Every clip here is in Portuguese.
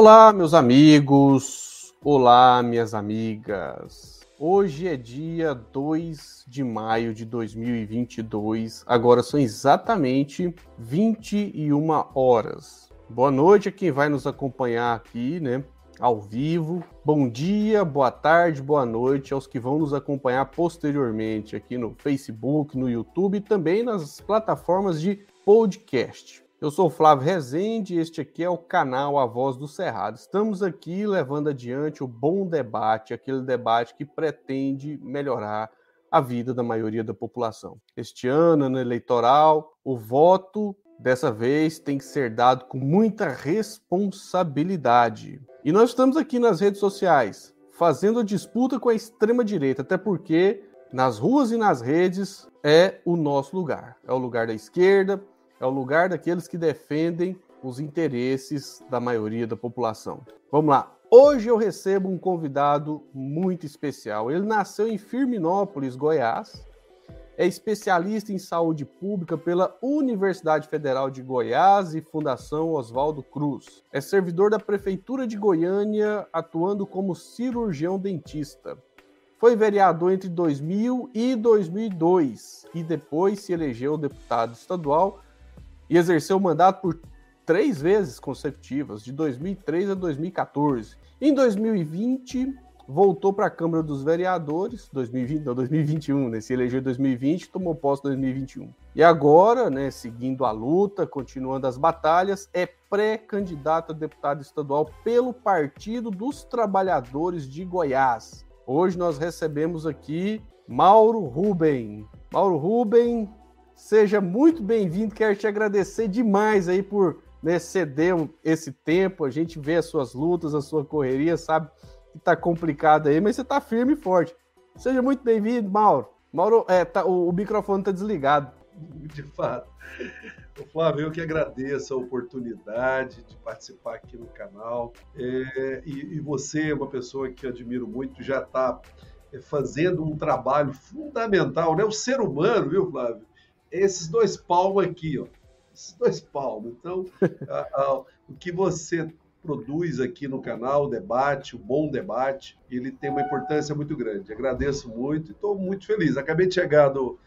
Olá, meus amigos. Olá, minhas amigas. Hoje é dia 2 de maio de 2022. Agora são exatamente 21 horas. Boa noite a quem vai nos acompanhar aqui, né? Ao vivo. Bom dia, boa tarde, boa noite aos que vão nos acompanhar posteriormente aqui no Facebook, no YouTube e também nas plataformas de podcast. Eu sou Flávio Rezende e este aqui é o canal A Voz do Cerrado. Estamos aqui levando adiante o bom debate, aquele debate que pretende melhorar a vida da maioria da população. Este ano, no eleitoral, o voto dessa vez tem que ser dado com muita responsabilidade. E nós estamos aqui nas redes sociais fazendo a disputa com a extrema direita, até porque nas ruas e nas redes é o nosso lugar. É o lugar da esquerda, é o lugar daqueles que defendem os interesses da maioria da população. Vamos lá. Hoje eu recebo um convidado muito especial. Ele nasceu em Firminópolis, Goiás. É especialista em saúde pública pela Universidade Federal de Goiás e Fundação Oswaldo Cruz. É servidor da Prefeitura de Goiânia, atuando como cirurgião dentista. Foi vereador entre 2000 e 2002 e depois se elegeu deputado estadual e exerceu o mandato por três vezes consecutivas, de 2003 a 2014. Em 2020, voltou para a Câmara dos Vereadores, 2020, não, 2021, né? Se elegeu em 2020, tomou posse em 2021. E agora, né, seguindo a luta, continuando as batalhas, é pré-candidato a deputado estadual pelo Partido dos Trabalhadores de Goiás. Hoje nós recebemos aqui Mauro Ruben. Mauro Ruben, Seja muito bem-vindo. Quero te agradecer demais aí por né, ceder esse tempo. A gente vê as suas lutas, a sua correria, sabe que tá complicado aí, mas você tá firme e forte. Seja muito bem-vindo, Mauro. Mauro, é, tá, o, o microfone tá desligado. De fato. Flávio, eu que agradeço a oportunidade de participar aqui no canal. É, e, e, você é uma pessoa que admiro muito, já está é, fazendo um trabalho fundamental, né? O ser humano, viu, Flávio? Esses dois palmos aqui, ó. Esses dois palmos. Então, a, a, o que você produz aqui no canal, o debate, o bom debate, ele tem uma importância muito grande. Agradeço muito e estou muito feliz. Acabei de chegar do,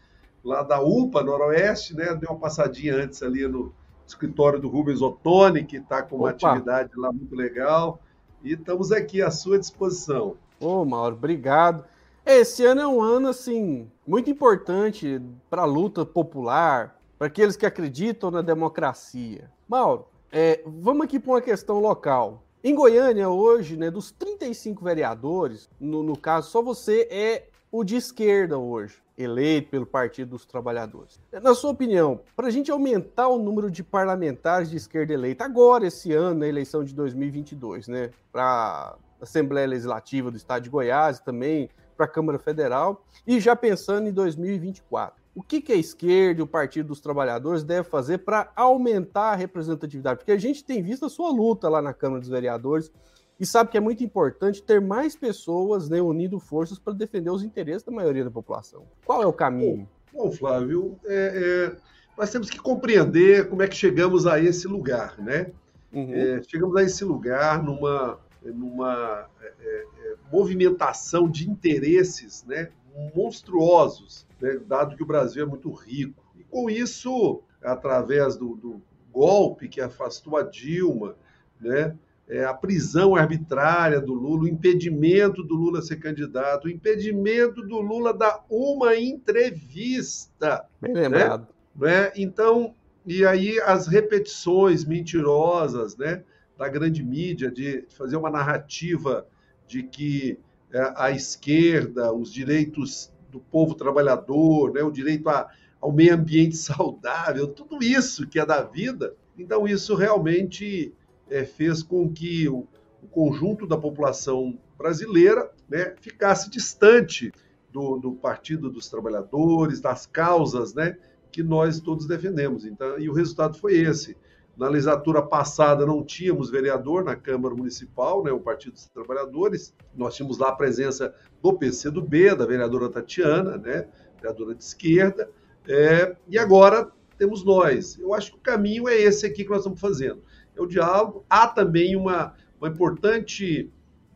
lá da UPA, Noroeste, né? Dei uma passadinha antes ali no escritório do Rubens Ottoni, que está com uma Opa. atividade lá muito legal. E estamos aqui à sua disposição. Ô, Mauro, obrigado. Esse ano é um ano assim muito importante para a luta popular, para aqueles que acreditam na democracia. Mauro, é, vamos aqui para uma questão local. Em Goiânia, hoje, né, dos 35 vereadores, no, no caso, só você é o de esquerda hoje, eleito pelo Partido dos Trabalhadores. Na sua opinião, para a gente aumentar o número de parlamentares de esquerda eleita agora, esse ano, na eleição de 2022, né, para a Assembleia Legislativa do Estado de Goiás também para a Câmara Federal e já pensando em 2024. O que, que a esquerda e o Partido dos Trabalhadores deve fazer para aumentar a representatividade? Porque a gente tem visto a sua luta lá na Câmara dos Vereadores e sabe que é muito importante ter mais pessoas né, unindo forças para defender os interesses da maioria da população. Qual é o caminho? Bom, bom Flávio, é, é, nós temos que compreender como é que chegamos a esse lugar, né? Uhum. É, chegamos a esse lugar numa, numa é, é, movimentação de interesses né, monstruosos, né, dado que o Brasil é muito rico. E com isso, através do, do golpe que afastou a Dilma, né, é, a prisão arbitrária do Lula, o impedimento do Lula ser candidato, o impedimento do Lula dar uma entrevista. Bem lembrado. Né? né? Então, e aí as repetições mentirosas, né? da grande mídia de fazer uma narrativa de que é, a esquerda, os direitos do povo trabalhador, né, o direito a, ao meio ambiente saudável, tudo isso que é da vida. Então, isso realmente é, fez com que o, o, conjunto da população brasileira né, ficasse distante do, do, Partido dos Trabalhadores, das causas né, que nós todos defendemos. Então, e o resultado foi esse. Na legislatura passada não tínhamos vereador na Câmara Municipal, né, o Partido dos Trabalhadores. Nós tínhamos lá a presença do PCdoB, da vereadora Tatiana, né, vereadora de esquerda, é, e agora temos nós. Eu acho que o caminho é esse aqui que nós estamos fazendo. É o diálogo. Há também uma, uma importante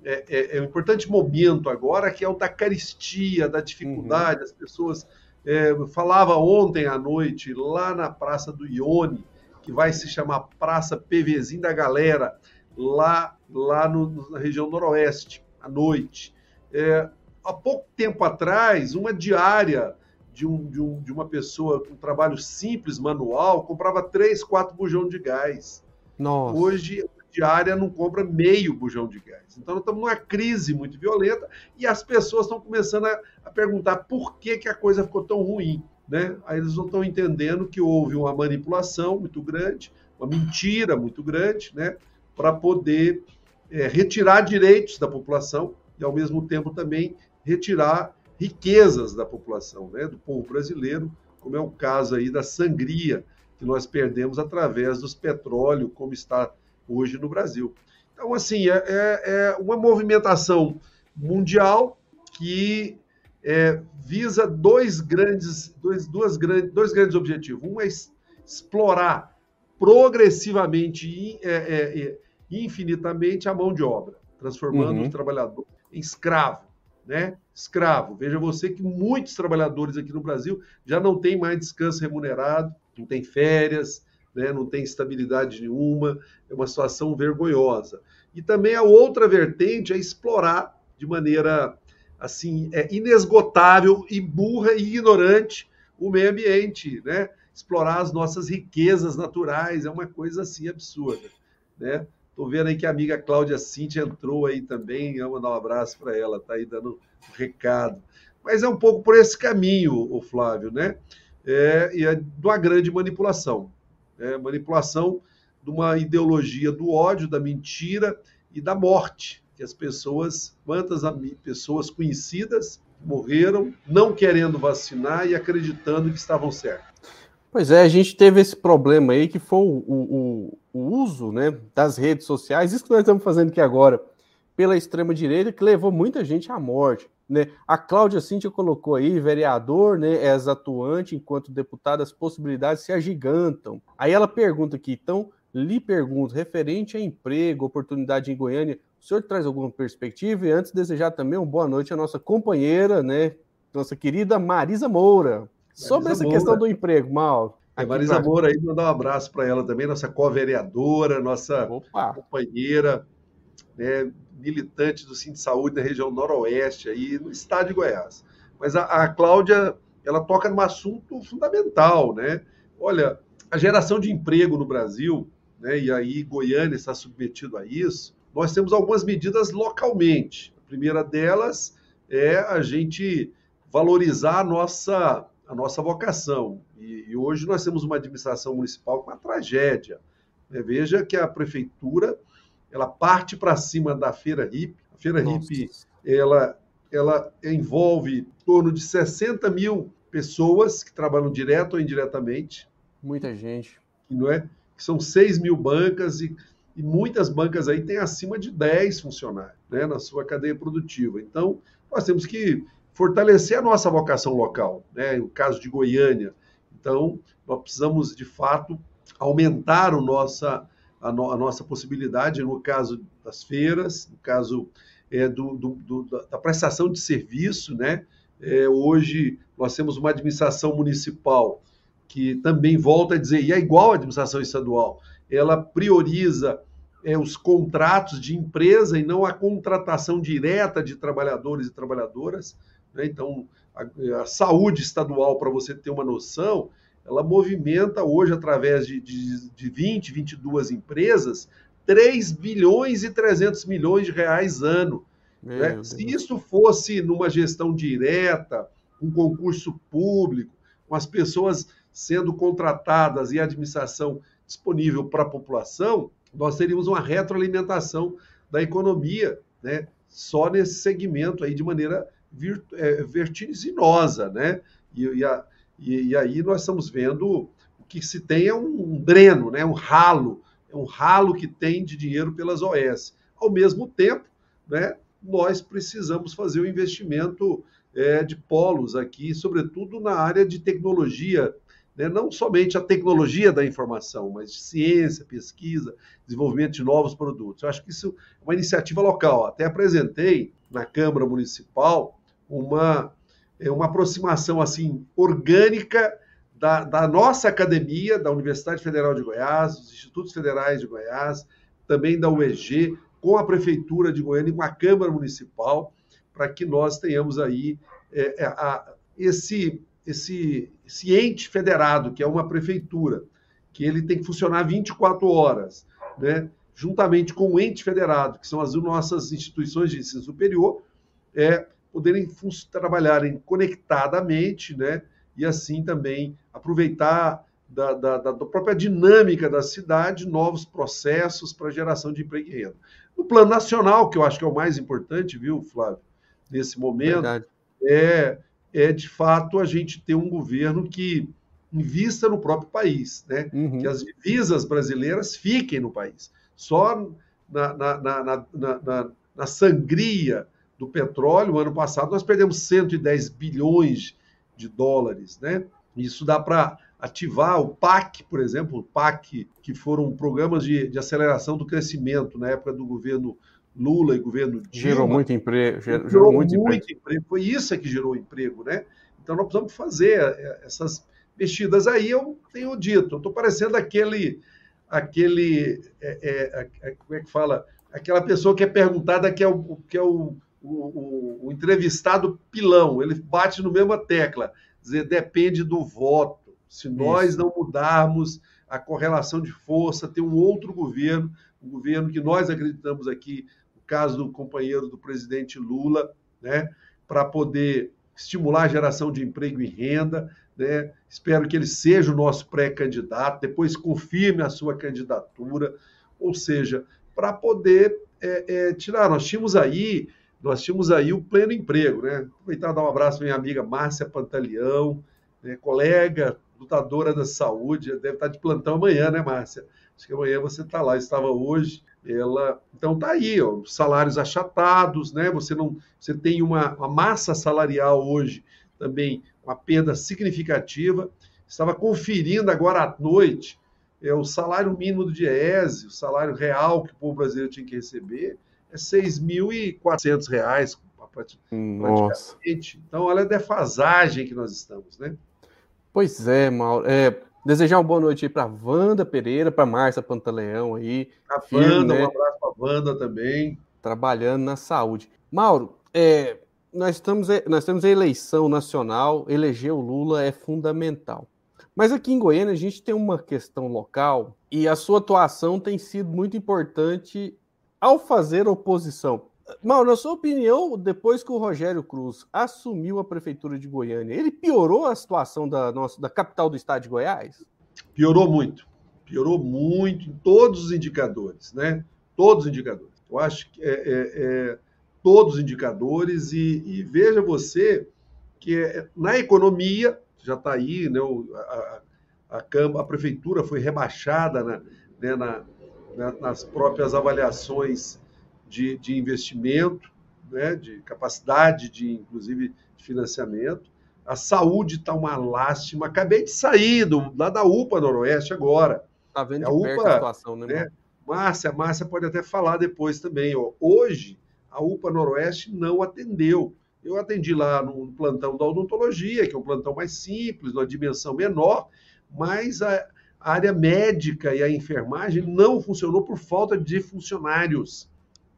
é, é, é, um importante momento agora, que é o da caristia, da dificuldade. Uhum. As pessoas. É, falava ontem à noite, lá na Praça do Ione, que vai se chamar Praça PVzinho da Galera, lá, lá no, na região noroeste, à noite. É, há pouco tempo atrás, uma diária de, um, de, um, de uma pessoa com um trabalho simples, manual, comprava três, quatro bujão de gás. Nossa. Hoje, diária não compra meio bujão de gás. Então, nós estamos numa crise muito violenta e as pessoas estão começando a, a perguntar por que, que a coisa ficou tão ruim. Né? Aí eles não estão entendendo que houve uma manipulação muito grande, uma mentira muito grande, né? para poder é, retirar direitos da população e, ao mesmo tempo, também retirar riquezas da população, né? do povo brasileiro, como é o caso aí da sangria que nós perdemos através dos petróleo, como está hoje no Brasil. Então, assim, é, é, é uma movimentação mundial que é, visa dois grandes, dois, duas grandes, dois grandes objetivos. Um é explorar progressivamente e é, é, infinitamente a mão de obra, transformando uhum. o trabalhador em escravo, né? Escravo. Veja você que muitos trabalhadores aqui no Brasil já não têm mais descanso remunerado, não tem férias, né? não tem estabilidade nenhuma, é uma situação vergonhosa. E também a outra vertente é explorar de maneira assim é inesgotável e burra e ignorante o meio ambiente, né? Explorar as nossas riquezas naturais é uma coisa assim absurda, né? Tô vendo aí que a amiga Cláudia Cintia entrou aí também, eu mandar um abraço para ela, tá aí dando um recado. Mas é um pouco por esse caminho, o Flávio, né? É, e é de uma grande manipulação é, manipulação de uma ideologia do ódio, da mentira e da morte. Que as pessoas, quantas pessoas conhecidas morreram não querendo vacinar e acreditando que estavam certas. Pois é, a gente teve esse problema aí que foi o, o, o uso né, das redes sociais, isso que nós estamos fazendo aqui agora, pela extrema-direita, que levou muita gente à morte. Né? A Cláudia Cintia colocou aí, vereador, né, é atuante enquanto deputada, as possibilidades se agigantam. Aí ela pergunta aqui, então, lhe pergunto, referente a emprego, oportunidade em Goiânia, o senhor traz alguma perspectiva? E antes desejar também uma boa noite à nossa companheira, né, nossa querida Marisa Moura. Marisa Sobre essa Moura. questão do emprego, Mal. A é, Marisa pra... Moura aí, mandar um abraço para ela também, nossa co-vereadora, nossa Opa. companheira, né, militante do Cinto de Saúde da região noroeste, aí, no estado de Goiás. Mas a, a Cláudia, ela toca num assunto fundamental, né? Olha, a geração de emprego no Brasil, né, e aí Goiânia está submetido a isso, nós temos algumas medidas localmente. A primeira delas é a gente valorizar a nossa, a nossa vocação. E, e hoje nós temos uma administração municipal com uma tragédia. Né? Veja que a prefeitura ela parte para cima da feira hippie. A feira Nossa. hippie, ela, ela envolve em torno de 60 mil pessoas que trabalham direto ou indiretamente. Muita gente. Não é? Que são 6 mil bancas e, e muitas bancas aí têm acima de 10 funcionários né, na sua cadeia produtiva. Então, nós temos que fortalecer a nossa vocação local, né? No caso de Goiânia. Então, nós precisamos, de fato, aumentar o nossa, a, no, a nossa possibilidade, no caso das feiras, no caso é, do, do, do, da prestação de serviço, né? É, hoje nós temos uma administração municipal que também volta a dizer, e é igual à administração estadual, ela prioriza é, os contratos de empresa e não a contratação direta de trabalhadores e trabalhadoras. Né? Então, a, a saúde estadual, para você ter uma noção, ela movimenta hoje, através de, de, de 20, 22 empresas, 3 bilhões e 300 milhões de reais ano. Né? Se isso fosse numa gestão direta, um concurso público, com as pessoas sendo contratadas e a administração disponível para a população, nós teríamos uma retroalimentação da economia, né? só nesse segmento aí de maneira é, vertiginosa, né? E, e, a, e, e, aí nós estamos vendo o que se tem é um, um dreno, né? um ralo, é um ralo que tem de dinheiro pelas OS. Ao mesmo tempo, né, nós precisamos fazer o investimento é, de polos aqui, sobretudo na área de tecnologia né, não somente a tecnologia da informação, mas ciência, pesquisa, desenvolvimento de novos produtos. Eu acho que isso é uma iniciativa local. Até apresentei na Câmara Municipal uma, é, uma aproximação assim orgânica da, da, nossa academia, da Universidade Federal de Goiás, dos Institutos Federais de Goiás, também da UEG, com a Prefeitura de Goiânia e com a Câmara Municipal, para que nós tenhamos aí é, é, a, esse, esse, esse ente federado, que é uma prefeitura, que ele tem que funcionar 24 horas, né? juntamente com o ente federado, que são as nossas instituições de ensino superior, é, poderem trabalharem conectadamente, né? e assim também aproveitar da, da, da, própria dinâmica da cidade novos processos para geração de emprego e renda. No plano nacional, que eu acho que é o mais importante, viu, Flávio, nesse momento, é, é de fato a gente ter um governo que invista no próprio país, né? Uhum. que as divisas brasileiras fiquem no país. Só na, na, na, na, na sangria do petróleo, ano passado, nós perdemos 110 bilhões de dólares. Né? Isso dá para ativar o PAC, por exemplo, o PAC, que foram programas de, de aceleração do crescimento na época do governo Lula e governo Dilma. Gerou muito emprego. Gerou, gerou muito, muito emprego. emprego. Foi isso que gerou emprego, né? Então nós precisamos fazer é, essas mexidas aí. Eu tenho dito, eu estou parecendo aquele, aquele, é, é, como é que fala? Aquela pessoa que é perguntada que é o, que é o, o, o, o entrevistado pilão. Ele bate no mesma tecla, dizer depende do voto se nós Isso. não mudarmos a correlação de força, ter um outro governo, um governo que nós acreditamos aqui, caso do companheiro do presidente Lula, né, para poder estimular a geração de emprego e renda. Né? Espero que ele seja o nosso pré-candidato, depois confirme a sua candidatura, ou seja, para poder é, é, tirar. Nós tínhamos aí, nós tínhamos aí o pleno emprego, né? Aproveitar dar um abraço à minha amiga Márcia Pantaleão, né, colega lutadora da saúde, deve estar de plantão amanhã, né, Márcia? Acho que amanhã você está lá, estava hoje. Ela, então tá aí, ó, salários achatados, né? Você não, você tem uma, uma massa salarial hoje também uma perda significativa. Estava conferindo agora à noite é, o salário mínimo do DIEESE, o salário real que o povo brasileiro tinha que receber, é R$ 6.400, praticamente. Então, olha a defasagem que nós estamos, né? Pois é, Mauro. É, desejar uma boa noite aí para Wanda Pereira, para Márcia Pantaleão aí. A Wanda, né? um abraço para Wanda também. Trabalhando na saúde. Mauro, é, nós, estamos, é, nós temos a eleição nacional, eleger o Lula é fundamental. Mas aqui em Goiânia a gente tem uma questão local e a sua atuação tem sido muito importante ao fazer oposição. Mal, na sua opinião, depois que o Rogério Cruz assumiu a prefeitura de Goiânia, ele piorou a situação da, nossa, da capital do estado de Goiás? Piorou muito. Piorou muito em todos os indicadores, né? Todos os indicadores. Eu acho que é, é, é todos os indicadores e, e veja você que é, na economia já está aí, né? A, a, a, a, prefeitura foi rebaixada né, na, na, nas próprias avaliações de, de investimento, né, de capacidade de, inclusive, de financiamento. A saúde está uma lástima. Acabei de sair do, lá da UPA Noroeste agora. Está vendo de a UPA, a situação, né? né? Márcia, Márcia pode até falar depois também. Ó. Hoje, a UPA Noroeste não atendeu. Eu atendi lá no plantão da odontologia, que é um plantão mais simples, numa dimensão menor, mas a área médica e a enfermagem não funcionou por falta de funcionários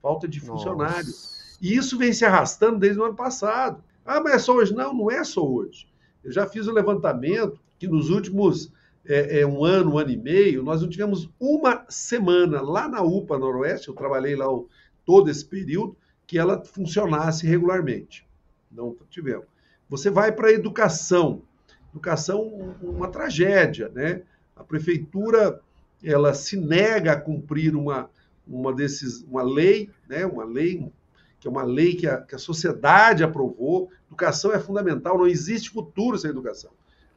falta de funcionários. Nossa. E isso vem se arrastando desde o ano passado. Ah, mas é só hoje? Não, não é só hoje. Eu já fiz o um levantamento que nos últimos é, é, um ano, um ano e meio, nós não tivemos uma semana lá na UPA Noroeste, eu trabalhei lá o, todo esse período, que ela funcionasse regularmente. Não tivemos. Você vai para a educação. Educação, uma tragédia, né? A prefeitura, ela se nega a cumprir uma, uma, desses, uma lei, né, uma lei que é uma lei que a, que a sociedade aprovou. Educação é fundamental, não existe futuro sem educação.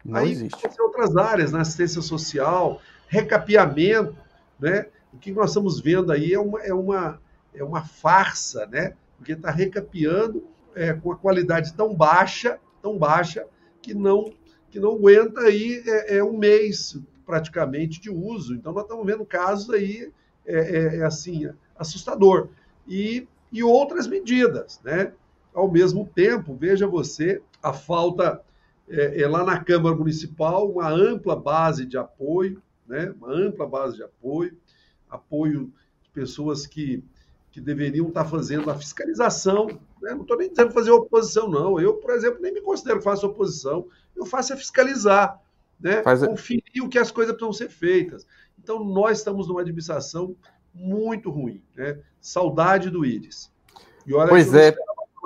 Não Aí existe. Tem outras áreas, na assistência social, recapeamento, né? O que nós estamos vendo aí é uma, é uma, é uma farsa, né? Porque está recapeando é, com a qualidade tão baixa, tão baixa, que não que não aguenta aí é, é um mês praticamente de uso. Então nós estamos vendo casos aí é, é, é assim assustador e, e outras medidas, né? Ao mesmo tempo, veja você a falta é, é, lá na Câmara Municipal uma ampla base de apoio, né? Uma ampla base de apoio, apoio de pessoas que que deveriam estar fazendo a fiscalização. Né? Não estou nem dizendo fazer oposição, não. Eu, por exemplo, nem me considero que faço oposição. Eu faço é fiscalizar, né? Faz... conferir o que as coisas precisam ser feitas. Então, nós estamos numa administração muito ruim. Né? Saudade do Íris. E olha pois é.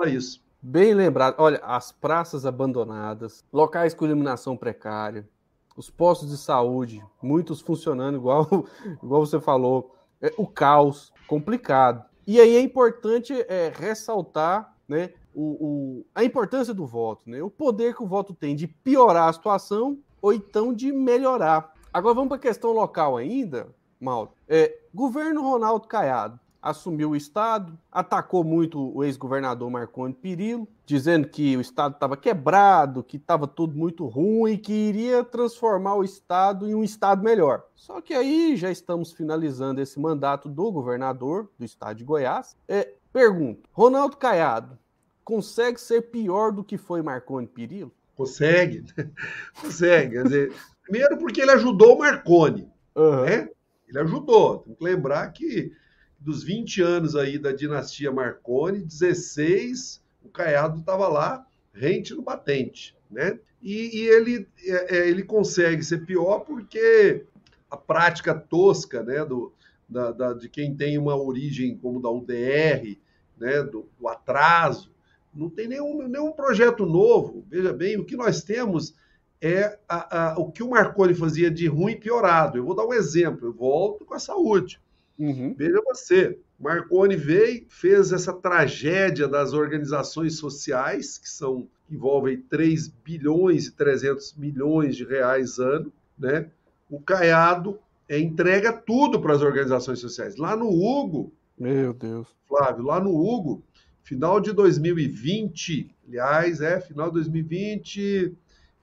isso. Bem lembrado. Olha, as praças abandonadas, locais com iluminação precária, os postos de saúde, muitos funcionando igual, igual você falou, é, o caos complicado. E aí é importante é, ressaltar né, o, o, a importância do voto, né, o poder que o voto tem de piorar a situação ou então de melhorar. Agora vamos para a questão local ainda, Mauro. É, governo Ronaldo Caiado assumiu o Estado, atacou muito o ex-governador Marconi Perillo, dizendo que o Estado estava quebrado, que estava tudo muito ruim, que iria transformar o Estado em um Estado melhor. Só que aí já estamos finalizando esse mandato do governador do Estado de Goiás. É, pergunto, Ronaldo Caiado consegue ser pior do que foi Marconi Perillo? Consegue, consegue. Quer dizer, primeiro porque ele ajudou o Marconi, uhum. né? Ele ajudou. Tem que lembrar que dos 20 anos aí da dinastia Marconi, 16 o Caiado estava lá rente no batente, né? E, e ele, é, é, ele consegue ser pior porque a prática tosca, né, do, da, da, de quem tem uma origem como da UDR, né, do, do atraso, não tem nenhum, nenhum projeto novo. Veja bem, o que nós temos é a, a, o que o Marconi fazia de ruim piorado. Eu vou dar um exemplo, eu volto com a saúde. Uhum. Veja você, Marconi veio, fez essa tragédia das organizações sociais, que são envolvem 3 bilhões e 300 milhões de reais ano, né? O Caiado é, entrega tudo para as organizações sociais. Lá no Hugo, meu Deus. Flávio, lá no Hugo, final de 2020, aliás, é final de 2020,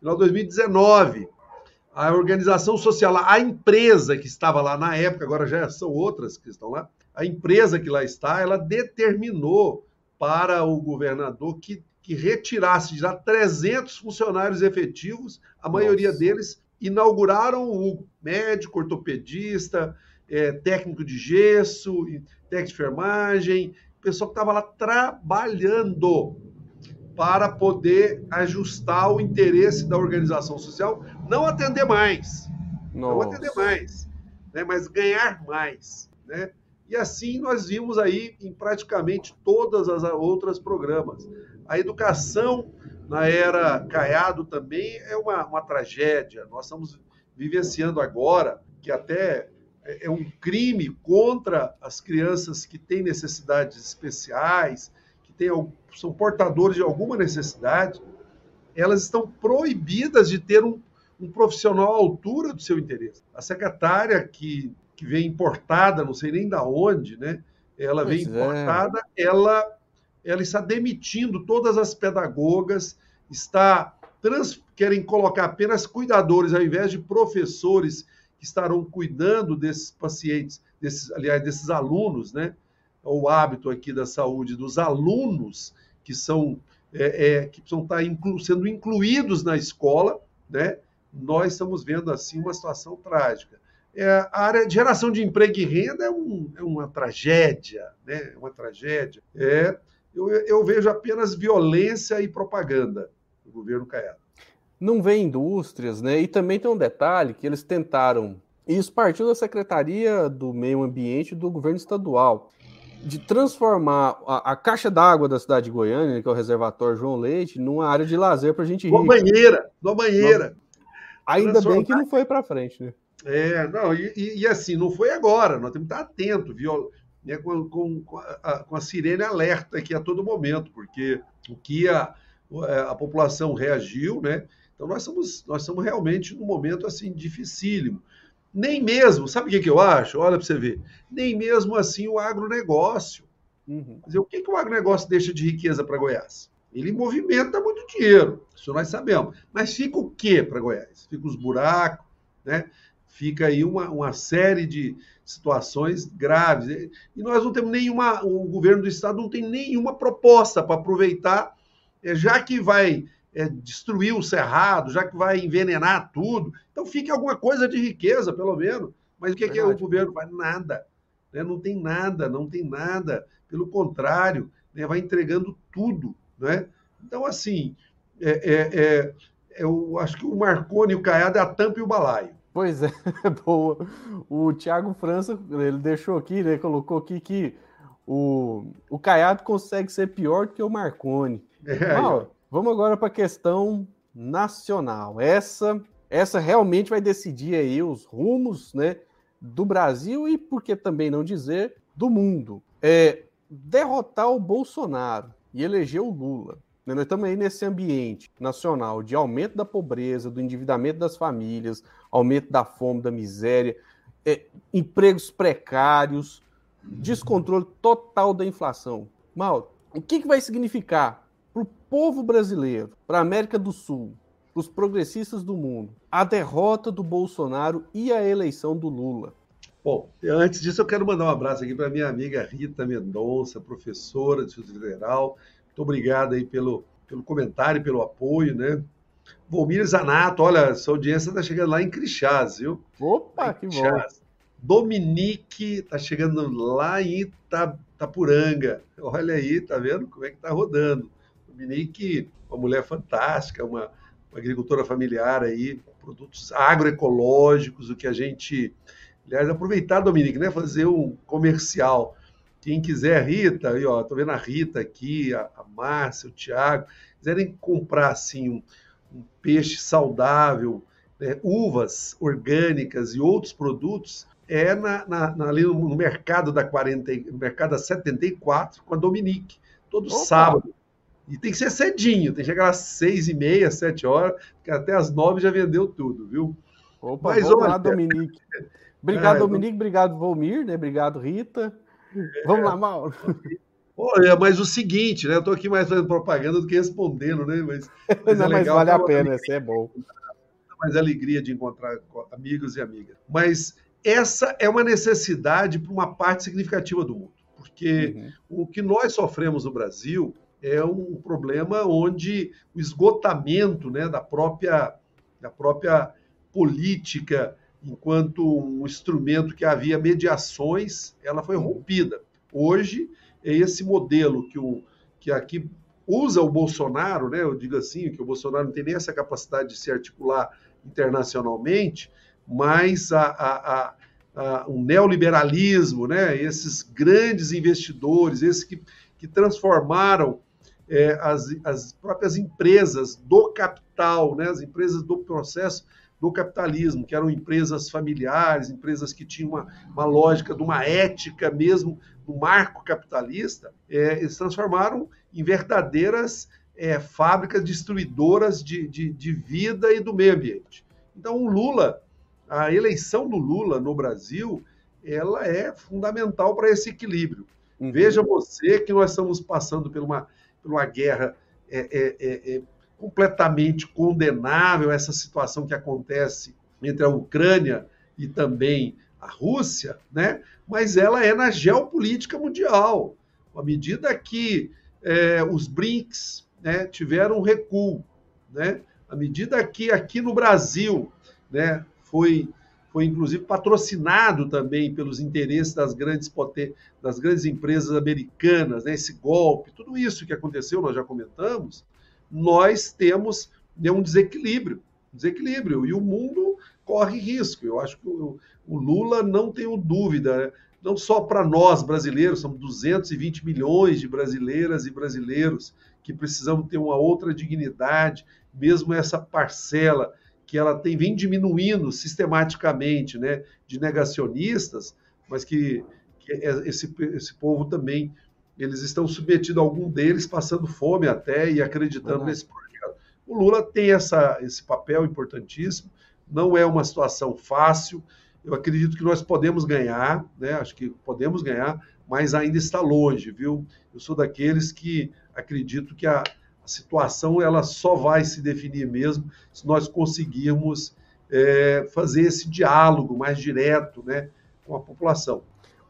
final de 2019, a organização social, a empresa que estava lá na época, agora já são outras que estão lá, a empresa que lá está, ela determinou para o governador que, que retirasse já 300 funcionários efetivos, a maioria Nossa. deles inauguraram o médico, ortopedista, é, técnico de gesso, técnico de enfermagem, pessoal que estava lá trabalhando para poder ajustar o interesse da organização social, não atender mais, Nossa. não atender mais, né, mas ganhar mais, né? E assim nós vimos aí em praticamente todas as outras programas. A educação na era Caiado também é uma, uma tragédia. Nós estamos vivenciando agora que até é, é um crime contra as crianças que têm necessidades especiais, que têm, são portadores de alguma necessidade, elas estão proibidas de ter um, um profissional à altura do seu interesse. A secretária que que vem importada, não sei nem da onde, né? Ela pois vem é. importada, é. ela, ela está demitindo todas as pedagogas, está trans, querem colocar apenas cuidadores ao invés de professores que estarão cuidando desses pacientes, desses, aliás, desses alunos, né? O hábito aqui da saúde dos alunos que são é, é, que precisam estar inclu, sendo incluídos na escola, né? Nós estamos vendo assim uma situação trágica é, a área de geração de emprego e renda é, um, é uma tragédia, né? É uma tragédia. É, eu, eu, vejo apenas violência e propaganda do governo Caiado. Não vê indústrias, né? E também tem um detalhe que eles tentaram, isso partiu da Secretaria do Meio Ambiente do governo estadual, de transformar a, a caixa d'água da cidade de Goiânia, que é o reservatório João Leite, numa área de lazer para a gente rir. Uma banheira, uma banheira. Ainda bem que não foi para frente, né? É, não, e, e, assim, não foi agora, nós temos que estar atento, viu? Né, com, com, com, a, com, a, sirene alerta aqui a todo momento, porque o que a, é, a população reagiu, né? Então nós estamos, nós estamos realmente num momento assim dificílimo. Nem mesmo, sabe o que, que eu acho? Olha para você ver, nem mesmo assim o agronegócio. Uhum. Quer dizer, o que, que o agronegócio deixa de riqueza para Goiás? ele movimenta muito dinheiro, isso nós sabemos. Mas fica o quê para Goiás? Fica os buracos, né? fica aí uma, uma série de situações graves. E nós não temos nenhuma, o governo do estado não tem nenhuma proposta para aproveitar, é, já que vai é, destruir o cerrado, já que vai envenenar tudo. Então fique alguma coisa de riqueza, pelo menos. Mas o que, é que o governo faz? Nada. Né? Não tem nada, não tem nada. Pelo contrário, né? vai entregando tudo. Né? Então, assim, é, é, é, eu acho que o Marconi e o Caiado é a tampa e o balaio. Pois é, boa. O Thiago França, ele deixou aqui, né, colocou aqui que o, o Caiado consegue ser pior do que o Marconi. É, Mal, vamos agora para a questão nacional. Essa, essa realmente vai decidir aí os rumos, né, do Brasil e, por que também não dizer, do mundo. É derrotar o Bolsonaro e eleger o Lula. Né, nós estamos aí nesse ambiente nacional de aumento da pobreza, do endividamento das famílias, aumento da fome, da miséria, é, empregos precários, descontrole total da inflação. Mal, o que, que vai significar para o povo brasileiro, para a América do Sul, para os progressistas do mundo, a derrota do Bolsonaro e a eleição do Lula? Bom, antes disso eu quero mandar um abraço aqui para minha amiga Rita Mendonça, professora de Instituto Federal. Muito obrigado aí pelo, pelo comentário, pelo apoio, né? Volmir Zanato, olha, essa audiência está chegando lá em Crixás, viu? Opa, que bom. Dominique está chegando lá em Itapuranga. Olha aí, tá vendo como é que tá rodando. Dominique, uma mulher fantástica, uma, uma agricultora familiar aí, produtos agroecológicos, o que a gente. Aliás, aproveitar, Dominique, né? Fazer um comercial. Quem quiser, Rita, aí, ó, tô vendo a Rita aqui, a, a Márcia, o Tiago, quiserem comprar assim um um peixe saudável, né, uvas orgânicas e outros produtos, é na, na, na, ali no mercado da 40, no mercado da 74 com a Dominique, todo Opa. sábado. E tem que ser cedinho, tem que chegar às seis e meia, sete horas, porque até às nove já vendeu tudo, viu? Opa, Mas, vamos olha, lá, Dominique. Obrigado, é, Dominique, obrigado, Volmir, né? Obrigado, Rita. Vamos lá, Mauro. Olha, mas o seguinte, né? Eu estou aqui mais fazendo propaganda do que respondendo, né? Mas, mas, é Não, é mas vale a pena, isso é bom. Mas alegria de encontrar amigos e amigas. Mas essa é uma necessidade para uma parte significativa do mundo, porque uhum. o que nós sofremos no Brasil é um problema onde o esgotamento né, da, própria, da própria política, enquanto um instrumento que havia mediações, ela foi rompida. Hoje, é esse modelo que, o, que aqui usa o Bolsonaro, né? Eu digo assim, que o Bolsonaro não tem nem essa capacidade de se articular internacionalmente, mas a, a, a, a um neoliberalismo, né? Esses grandes investidores, esses que, que transformaram é, as, as próprias empresas do capital, né? As empresas do processo do capitalismo, que eram empresas familiares, empresas que tinham uma, uma lógica de uma ética mesmo no marco capitalista, é, eles transformaram em verdadeiras é, fábricas destruidoras de, de, de vida e do meio ambiente. Então, o Lula, a eleição do Lula no Brasil, ela é fundamental para esse equilíbrio. Uhum. Veja você que nós estamos passando por uma, por uma guerra é, é, é, é completamente condenável essa situação que acontece entre a Ucrânia e também a Rússia, né? mas ela é na geopolítica mundial. À medida que é, os BRICS né, tiveram um recuo, né? à medida que aqui no Brasil né, foi, foi inclusive patrocinado também pelos interesses das grandes, das grandes empresas americanas, né, esse golpe, tudo isso que aconteceu, nós já comentamos, nós temos né, um desequilíbrio, desequilíbrio, e o mundo corre risco. Eu acho que o, o Lula, não tenho dúvida, né? não só para nós brasileiros, são 220 milhões de brasileiras e brasileiros que precisamos ter uma outra dignidade, mesmo essa parcela que ela tem vem diminuindo sistematicamente, né, de negacionistas, mas que, que é, esse, esse povo também eles estão submetidos, algum deles passando fome até e acreditando uhum. nesse projeto. O Lula tem essa, esse papel importantíssimo, não é uma situação fácil, eu acredito que nós podemos ganhar, né? acho que podemos ganhar, mas ainda está longe, viu? Eu sou daqueles que acredito que a, a situação ela só vai se definir mesmo se nós conseguirmos é, fazer esse diálogo mais direto né, com a população.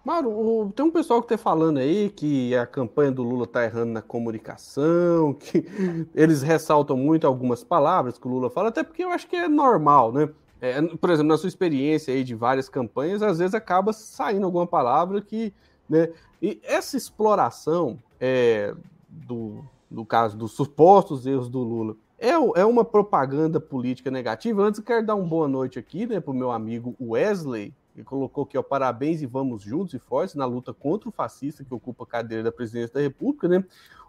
Mauro, tem um pessoal que está falando aí que a campanha do Lula está errando na comunicação, que eles ressaltam muito algumas palavras que o Lula fala, até porque eu acho que é normal, né? É, por exemplo, na sua experiência aí de várias campanhas, às vezes acaba saindo alguma palavra que. Né? E essa exploração é, do, no caso dos supostos erros do Lula, é, é uma propaganda política negativa. Antes, eu quero dar uma boa noite aqui né, para o meu amigo Wesley, que colocou aqui, ó, parabéns e vamos juntos e fortes na luta contra o fascista que ocupa a cadeira da presidência da República, né?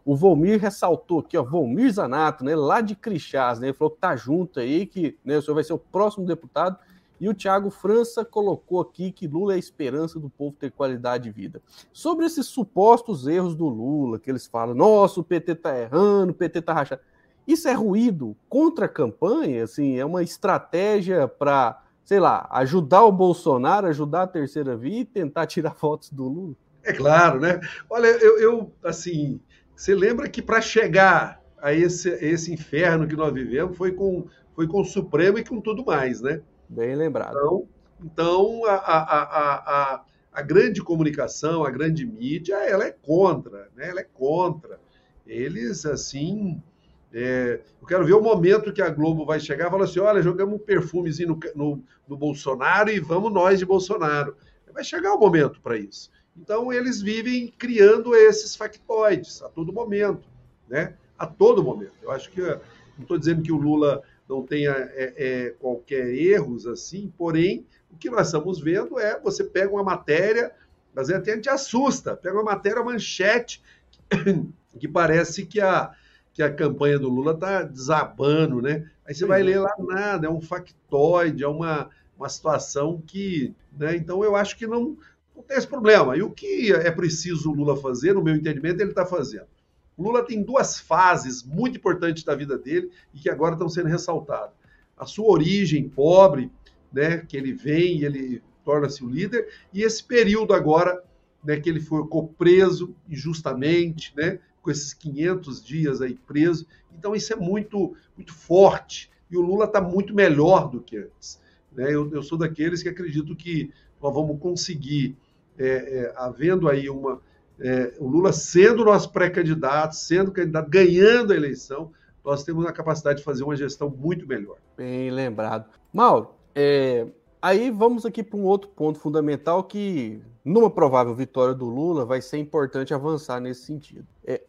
O Volmir ressaltou aqui, ó, Volmir Zanato, né, lá de Crixás, né? Ele falou que tá junto aí, que né, o senhor vai ser o próximo deputado. E o Tiago França colocou aqui que Lula é a esperança do povo ter qualidade de vida. Sobre esses supostos erros do Lula, que eles falam, nossa, o PT tá errando, o PT tá rachando. Isso é ruído contra a campanha? Assim, é uma estratégia para, sei lá, ajudar o Bolsonaro, ajudar a terceira via e tentar tirar votos do Lula? É claro, né? Olha, eu, eu assim, você lembra que para chegar a esse, esse inferno que nós vivemos foi com, foi com o Supremo e com tudo mais, né? Bem lembrado. Então, então a, a, a, a, grande comunicação, a grande mídia, ela é contra, né? Ela é contra. Eles, assim, é, eu quero ver o momento que a Globo vai chegar e falar assim: olha, jogamos um perfumezinho no, no, no, Bolsonaro e vamos nós de Bolsonaro. Vai chegar o momento para isso. Então, eles vivem criando esses factoides a todo momento, né? A todo momento. Eu acho que, não estou dizendo que o Lula não tenha é, é, qualquer erros assim, porém, o que nós estamos vendo é você pega uma matéria, mas até a gente assusta, pega uma matéria, manchete, que parece que a que a campanha do Lula está desabando, né? Aí você vai é. ler lá nada, é um factoide, é uma, uma situação que. Né? Então eu acho que não, não tem esse problema. E o que é preciso o Lula fazer, no meu entendimento, ele está fazendo. O Lula tem duas fases muito importantes da vida dele e que agora estão sendo ressaltadas. A sua origem pobre, né, que ele vem e ele torna-se o líder, e esse período agora, né, que ele ficou preso injustamente, né, com esses 500 dias aí preso. Então isso é muito, muito forte. E o Lula está muito melhor do que antes. Né? Eu, eu, sou daqueles que acredito que nós vamos conseguir, é, é, havendo aí uma. É, o Lula sendo nosso pré-candidato, sendo candidato, ganhando a eleição, nós temos a capacidade de fazer uma gestão muito melhor. Bem lembrado. Mauro, é, aí vamos aqui para um outro ponto fundamental que, numa provável vitória do Lula, vai ser importante avançar nesse sentido. É,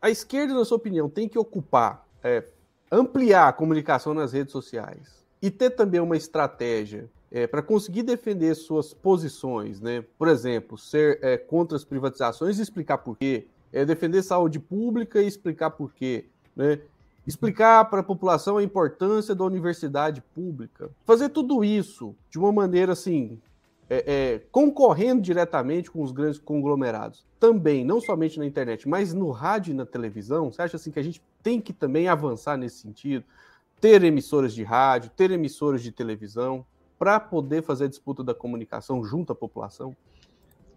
a esquerda, na sua opinião, tem que ocupar, é, ampliar a comunicação nas redes sociais e ter também uma estratégia é, para conseguir defender suas posições, né? Por exemplo, ser é, contra as privatizações e explicar por quê, é, defender saúde pública e explicar por quê, né? Explicar para a população a importância da universidade pública. Fazer tudo isso de uma maneira assim, é, é, concorrendo diretamente com os grandes conglomerados, também, não somente na internet, mas no rádio e na televisão, você acha assim que a gente tem que também avançar nesse sentido? Ter emissoras de rádio, ter emissoras de televisão, para poder fazer a disputa da comunicação junto à população?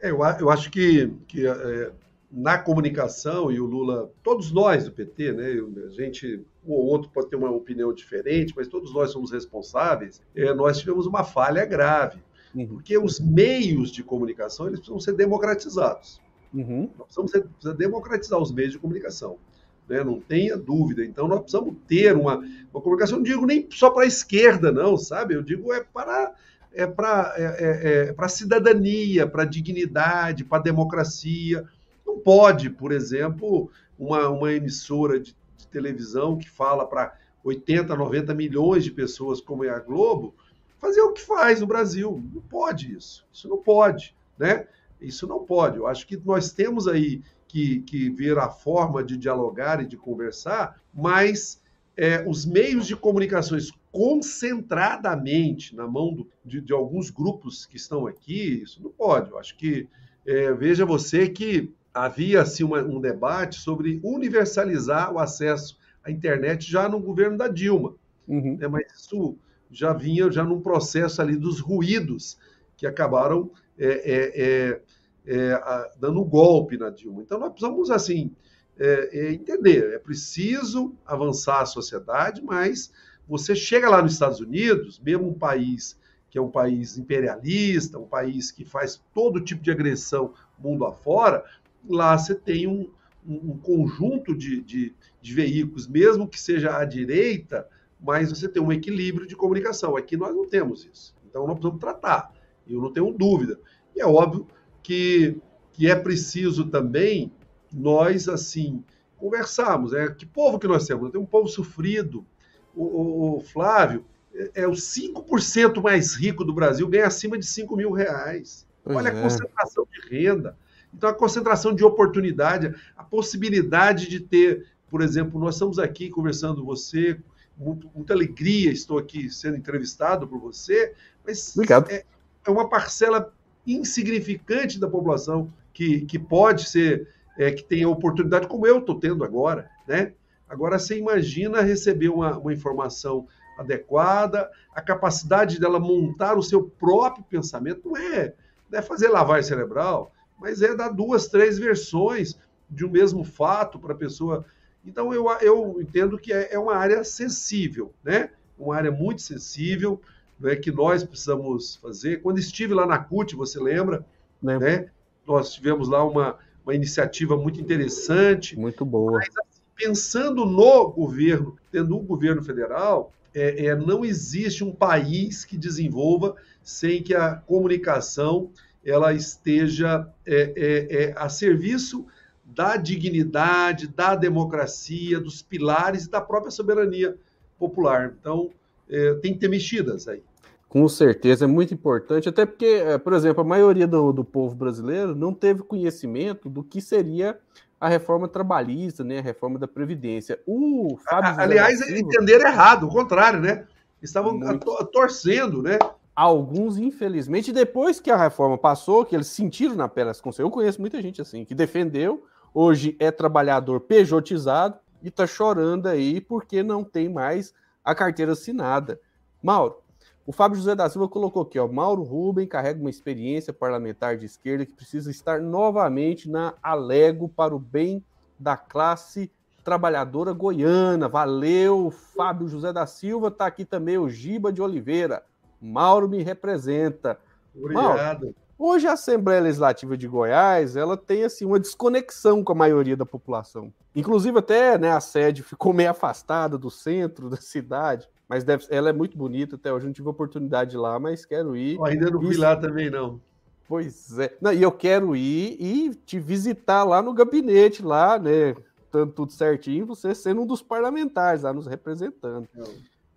É, eu, eu, acho que, que é, na comunicação, e o Lula, todos nós do PT, né, a gente, um ou outro pode ter uma opinião diferente, mas todos nós somos responsáveis, é, nós tivemos uma falha grave Uhum. Porque os meios de comunicação eles precisam ser democratizados. Uhum. Nós precisamos ser, precisa democratizar os meios de comunicação. Né? Não tenha dúvida. Então, nós precisamos ter uma, uma comunicação, não digo nem só para a esquerda, não, sabe? Eu digo é para é para é, é, é a cidadania, para a dignidade, para a democracia. Não pode, por exemplo, uma, uma emissora de, de televisão que fala para 80, 90 milhões de pessoas, como é a Globo, fazer o que faz no Brasil. Não pode isso. Isso não pode, né? Isso não pode. Eu acho que nós temos aí que, que ver a forma de dialogar e de conversar, mas é, os meios de comunicações concentradamente na mão do, de, de, alguns grupos que estão aqui, isso não pode. Eu acho que, é, veja você que havia assim, uma, um debate sobre universalizar o acesso à internet já no governo da Dilma. Uhum. É, mas isso já vinha já num processo ali dos ruídos que acabaram é, é, é dando um golpe na Dilma. Então nós precisamos assim é, é entender, é preciso avançar a sociedade, mas você chega lá nos Estados Unidos, mesmo um país que é um país imperialista, um país que faz todo tipo de agressão mundo afora, lá você tem um, um conjunto de, de, de, veículos, mesmo que seja à direita, mas você tem um equilíbrio de comunicação. Aqui nós não temos isso. Então nós precisamos tratar. Eu não tenho dúvida. E é óbvio que, que é preciso também nós, assim, conversarmos. É, que povo que nós temos? Temos um povo sofrido. O, o, o Flávio, é, é o 5% mais rico do Brasil, ganha acima de 5 mil reais. Pois Olha é. a concentração de renda. Então, a concentração de oportunidade, a possibilidade de ter, por exemplo, nós estamos aqui conversando com você, muito, muita alegria, estou aqui sendo entrevistado por você, mas é, é, uma parcela insignificante da população que, que pode ser, é, que tem a oportunidade, como eu estou tendo agora, né? Agora, você imagina receber uma, uma informação adequada, a capacidade dela montar o seu próprio pensamento, não é, não é fazer lavagem cerebral, mas é dar duas, três versões de um mesmo fato para a pessoa. Então, eu, eu entendo que é, é, uma área sensível, né? Uma área muito sensível, né, que nós precisamos fazer. Quando estive lá na CUT, você lembra? Lembra. Né? Nós tivemos lá uma, uma iniciativa muito interessante. Muito boa. Mas, assim, pensando no governo, tendo um governo federal, é, é, não existe um país que desenvolva sem que a comunicação ela esteja é, é, é, a serviço da dignidade, da democracia, dos pilares e da própria soberania popular. Então, é, tem que ter mexidas aí. Com certeza, é muito importante, até porque, por exemplo, a maioria do, do povo brasileiro não teve conhecimento do que seria a reforma trabalhista, né, a reforma da Previdência. O Fábio Aliás, Silva, entenderam errado, o contrário, né? Estavam muito... torcendo, né? Alguns, infelizmente, depois que a reforma passou, que eles sentiram na pele as consequências. Eu conheço muita gente assim, que defendeu, hoje é trabalhador pejotizado e está chorando aí porque não tem mais a carteira assinada. Mauro, o Fábio José da Silva colocou aqui, ó, Mauro Rubem carrega uma experiência parlamentar de esquerda que precisa estar novamente na Alego para o bem da classe trabalhadora goiana. Valeu, Fábio José da Silva. Tá aqui também o Giba de Oliveira. Mauro me representa. Obrigado. Mauro, hoje a Assembleia Legislativa de Goiás, ela tem assim uma desconexão com a maioria da população. Inclusive até, né, a sede ficou meio afastada do centro da cidade. Mas deve, ela é muito bonita, até hoje não tive oportunidade de ir lá, mas quero ir. Oh, ainda não fui lá também, não. Pois é. Não, e eu quero ir e te visitar lá no gabinete, lá, né? Tanto tudo certinho, você sendo um dos parlamentares lá nos representando. Não.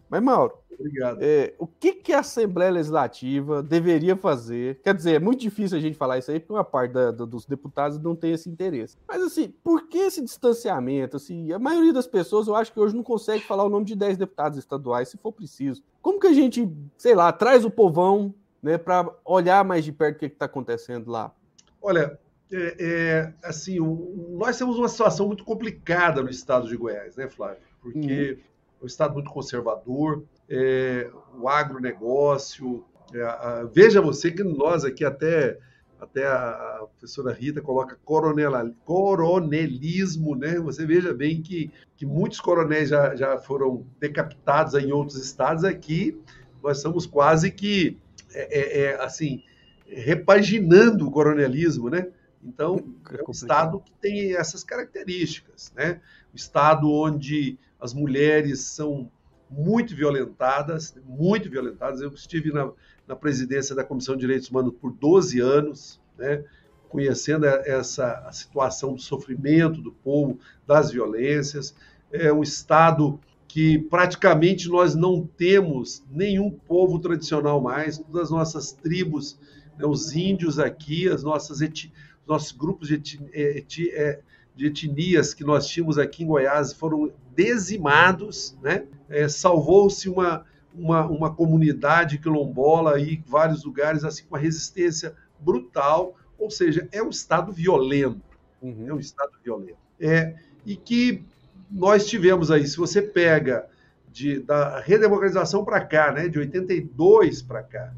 Mas, Mauro, Obrigado. É, o que, que a Assembleia Legislativa deveria fazer? Quer dizer, é muito difícil a gente falar isso aí, porque uma parte da, da, dos deputados não tem esse interesse. Mas, assim, por que esse distanciamento? Assim, a maioria das pessoas, eu acho que hoje não consegue falar o nome de 10 deputados estaduais, se for preciso. Como que a gente, sei lá, traz o povão né, para olhar mais de perto o que está acontecendo lá? Olha, é, é, assim, o, nós temos uma situação muito complicada no estado de Goiás, né, Flávio? Porque uhum um Estado muito conservador, é, o agronegócio. É, a, veja você que nós aqui até até a professora Rita coloca coronel, coronelismo, né? Você veja bem que, que muitos coronéis já, já foram decapitados em outros estados. Aqui nós estamos quase que, é, é, é assim, repaginando o coronelismo, né? Então, é um estado que tem essas características, né? Um estado onde as mulheres são muito violentadas, muito violentadas. Eu estive na, na presidência da Comissão de Direitos Humanos por 12 anos, né, conhecendo essa a situação do sofrimento do povo, das violências. É um Estado que praticamente nós não temos nenhum povo tradicional mais, todas as nossas tribos, né, os índios aqui, as nossas eti, nossos grupos de, eti, é, de etnias que nós tínhamos aqui em Goiás foram dizimados, né? É, Salvou-se uma, uma, uma comunidade quilombola em vários lugares, assim, com uma resistência brutal, ou seja, é um Estado violento, uhum. é um Estado violento. É, e que nós tivemos aí, se você pega de, da redemocratização para cá, né, de 82 para cá,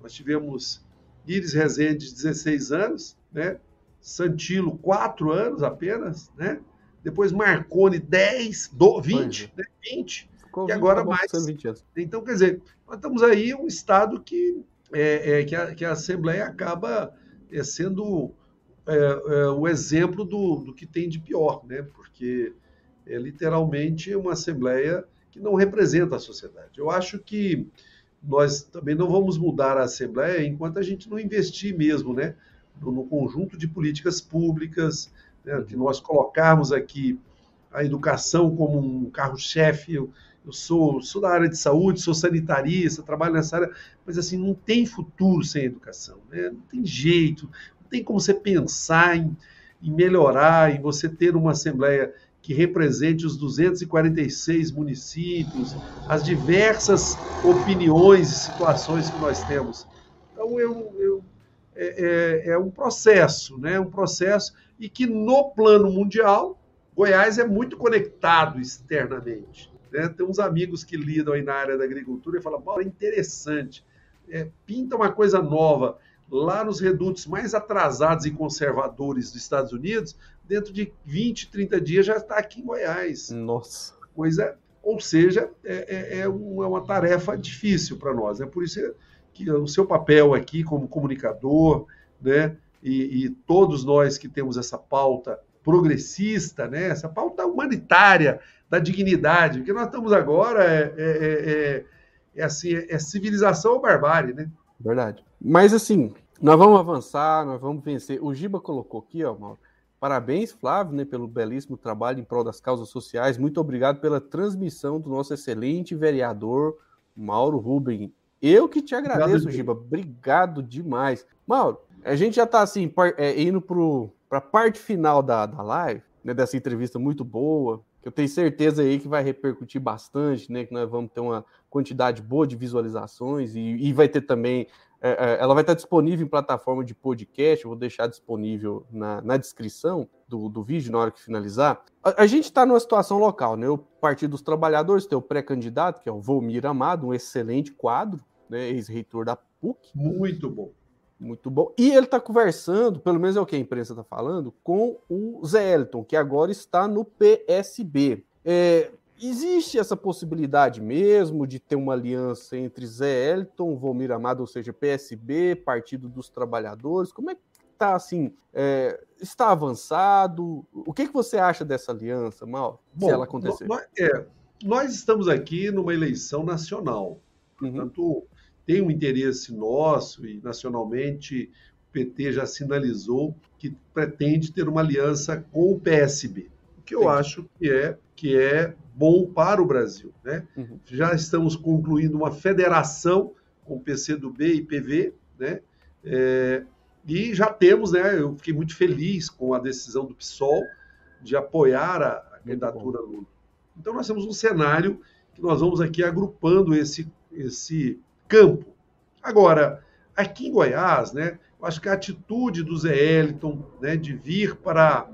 nós tivemos Iris Rezende, 16 anos, né, Santilo, quatro anos apenas, né? depois Marconi 10, do, 20, né? 20, Ficou e agora mais. Então, quer dizer, nós estamos aí um estado que, é, é, que, a, que a Assembleia acaba é, sendo é, é, o exemplo do, do que tem de pior, né? porque é literalmente uma Assembleia que não representa a sociedade. Eu acho que nós também não vamos mudar a Assembleia enquanto a gente não investir mesmo né? No, conjunto de políticas públicas, né? que nós colocarmos aqui a educação como um carro-chefe. Eu, eu sou, sou da área de saúde, sou sanitarista, trabalho nessa área, mas assim, não tem futuro sem educação, né? não tem jeito, não tem como você pensar em, em melhorar, em você ter uma Assembleia que represente os 246 municípios, as diversas opiniões e situações que nós temos. Então, eu, eu é, é, é, um processo, né? um processo, e que no plano mundial, Goiás é muito conectado externamente. Né? Tem uns amigos que lidam aí na área da agricultura e falam, Paulo, é interessante, é, pinta uma coisa nova. Lá nos redutos mais atrasados e conservadores dos Estados Unidos, dentro de 20, 30 dias já está aqui em Goiás. Nossa. Coisa, ou seja, é, é, é uma, é uma tarefa difícil para nós. É por isso que o seu papel aqui como comunicador, né, e, e, todos nós que temos essa pauta progressista, né, essa pauta humanitária da dignidade, o que nós estamos agora é, é, é, é assim, é civilização ou barbárie, né? Verdade. Mas assim, nós vamos avançar, nós vamos vencer. O Giba colocou aqui, ó, Mauro, Parabéns, Flávio, né, pelo belíssimo trabalho em prol das causas sociais. Muito obrigado pela transmissão do nosso excelente vereador Mauro Rubem. Eu que te agradeço, obrigado, Giba. Obrigado demais. Mauro, a gente já está assim, é, indo para a parte final da, da live, né, dessa entrevista muito boa, que eu tenho certeza aí que vai repercutir bastante, né? Que nós vamos ter uma quantidade boa de visualizações e, e vai ter também é, é, ela vai estar disponível em plataforma de podcast, eu vou deixar disponível na, na descrição do, do vídeo na hora que finalizar. A, a gente está numa situação local, né? O Partido dos Trabalhadores tem o pré-candidato, que é o Volmir Amado, um excelente quadro, né? ex-reitor da PUC. Muito bom. Muito bom. E ele está conversando, pelo menos é o que a imprensa está falando, com o Zé Elton, que agora está no PSB. É, Existe essa possibilidade mesmo de ter uma aliança entre Zé Elton, Volmir Amado, ou seja, PSB, Partido dos Trabalhadores? Como é que está assim? É, está avançado? O que, que você acha dessa aliança, Mal, Bom, se ela acontecer? Nós, é, nós estamos aqui numa eleição nacional. Uhum. Tem um interesse nosso e nacionalmente o PT já sinalizou que pretende ter uma aliança com o PSB. O que eu Entendi. acho que é que é bom para o Brasil. Né? Uhum. Já estamos concluindo uma federação com o PCdoB e PV, né? É, e já temos, né? Eu fiquei muito feliz com a decisão do PSOL de apoiar a, a candidatura Lula. Então nós temos um cenário que nós vamos aqui agrupando esse, esse campo. Agora, aqui em Goiás, né? Eu acho que a atitude do Zé Eliton, né, de vir para,